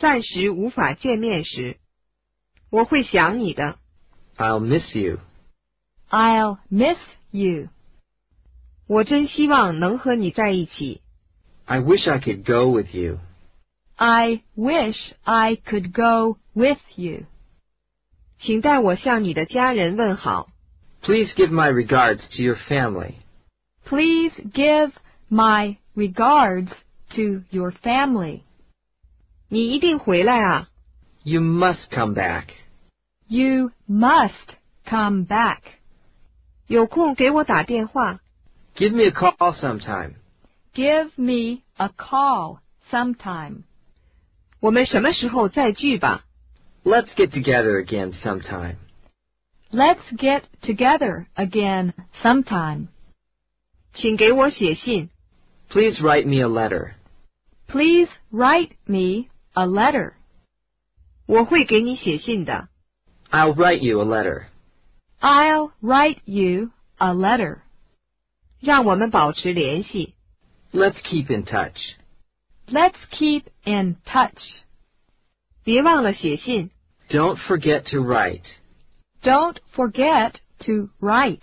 暂时无法见面时，我会想你的。 I'll miss you. I'll miss you. 我真希望能和你在一起。 I wish I could go with you. I wish I could go with you. 请代我向你的家人问好。 Please give my regards to your family. Please give my regards to your family. 你一定回来啊！ You must come back. You must come back. 有空给我打电话。 Give me a call sometime. Give me a call sometime. 我们什么时候再聚吧？ Let's get together again sometime. Let's get together again sometime. 请给我写信。 Please write me a letter. Please write me a letter. 我会给你写信的。 I'll write you a letter. I'll write you a letter. 让我们保持联系。 Let's keep in touch. Let's keep in touch. 别忘了写信。 Don't forget to write. Don't forget to write.